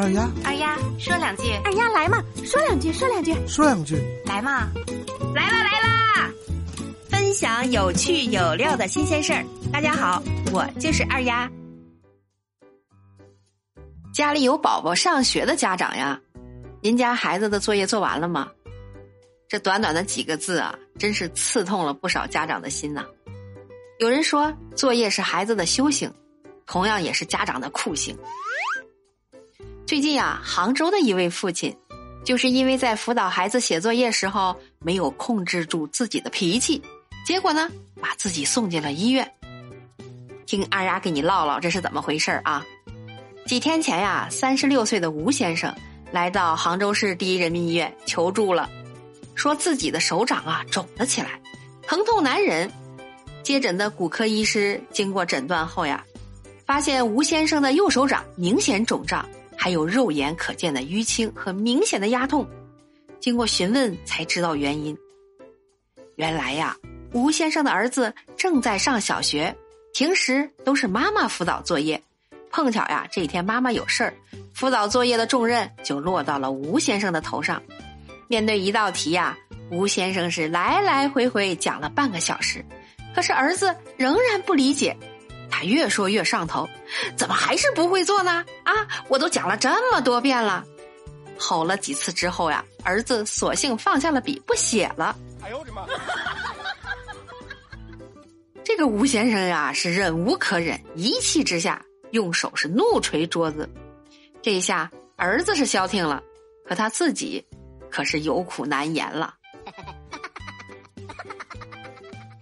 二丫，二丫说两句，二丫来嘛，说两句，说两句，说两句，来嘛，来啦来啦！分享有趣有料的新鲜事儿。大家好，我就是二丫。家里有宝宝上学的家长呀，您家孩子的作业做完了吗？这短短的几个字啊，真是刺痛了不少家长的心呐。有人说，作业是孩子的修行，同样也是家长的酷刑。最近啊，杭州的一位父亲，就是因为在辅导孩子写作业时候没有控制住自己的脾气，结果呢，把自己送进了医院。听二丫给你唠唠，这是怎么回事啊？几天前呀，三十六岁的吴先生来到杭州市第一人民医院求助了，说自己的手掌啊肿了起来，疼痛难忍。接诊的骨科医师经过诊断后呀，发现吴先生的右手掌明显肿胀。还有肉眼可见的淤青和明显的压痛，经过询问才知道原因。原来呀，吴先生的儿子正在上小学，平时都是妈妈辅导作业，碰巧呀这一天妈妈有事儿，辅导作业的重任就落到了吴先生的头上。面对一道题呀，吴先生是来来回回讲了半个小时，可是儿子仍然不理解。越说越上头，怎么还是不会做呢？啊，我都讲了这么多遍了，吼了几次之后呀，儿子索性放下了笔，不写了。哎呦我的妈！这个吴先生呀，是忍无可忍，一气之下用手是怒捶桌子。这一下儿子是消停了，可他自己可是有苦难言了。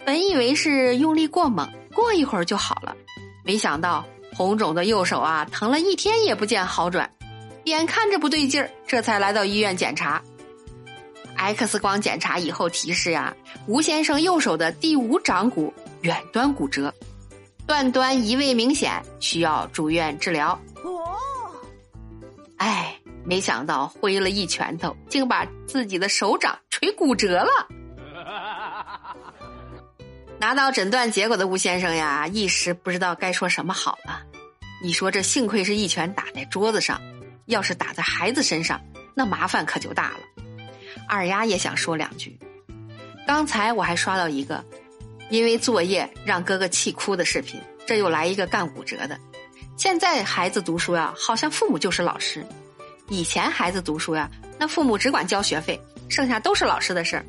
本以为是用力过猛，过一会儿就好了。没想到红肿的右手啊，疼了一天也不见好转，眼看着不对劲儿，这才来到医院检查。X 光检查以后提示呀，吴先生右手的第五掌骨远端骨折，断端移位明显，需要住院治疗。哦，哎，没想到挥了一拳头，竟把自己的手掌捶骨折了。拿到诊断结果的吴先生呀，一时不知道该说什么好了。你说这幸亏是一拳打在桌子上，要是打在孩子身上，那麻烦可就大了。二丫也想说两句。刚才我还刷到一个，因为作业让哥哥气哭的视频，这又来一个干骨折的。现在孩子读书呀，好像父母就是老师；以前孩子读书呀，那父母只管交学费，剩下都是老师的事儿。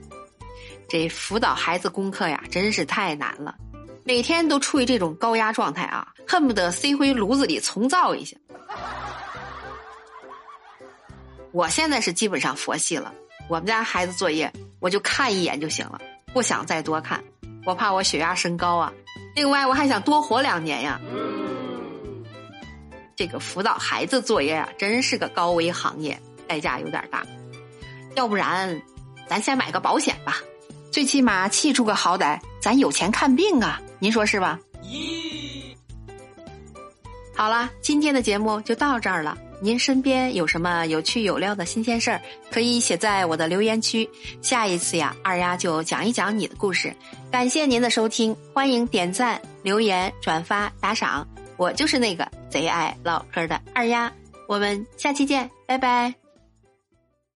这辅导孩子功课呀，真是太难了，每天都处于这种高压状态啊，恨不得塞回炉子里重造一下。我现在是基本上佛系了，我们家孩子作业我就看一眼就行了，不想再多看，我怕我血压升高啊。另外，我还想多活两年呀。这个辅导孩子作业啊，真是个高危行业，代价有点大。要不然，咱先买个保险吧。最起码气出个好歹，咱有钱看病啊！您说是吧？咦，好了，今天的节目就到这儿了。您身边有什么有趣有料的新鲜事儿，可以写在我的留言区。下一次呀，二丫就讲一讲你的故事。感谢您的收听，欢迎点赞、留言、转发、打赏。我就是那个贼爱唠嗑的二丫，我们下期见，拜拜。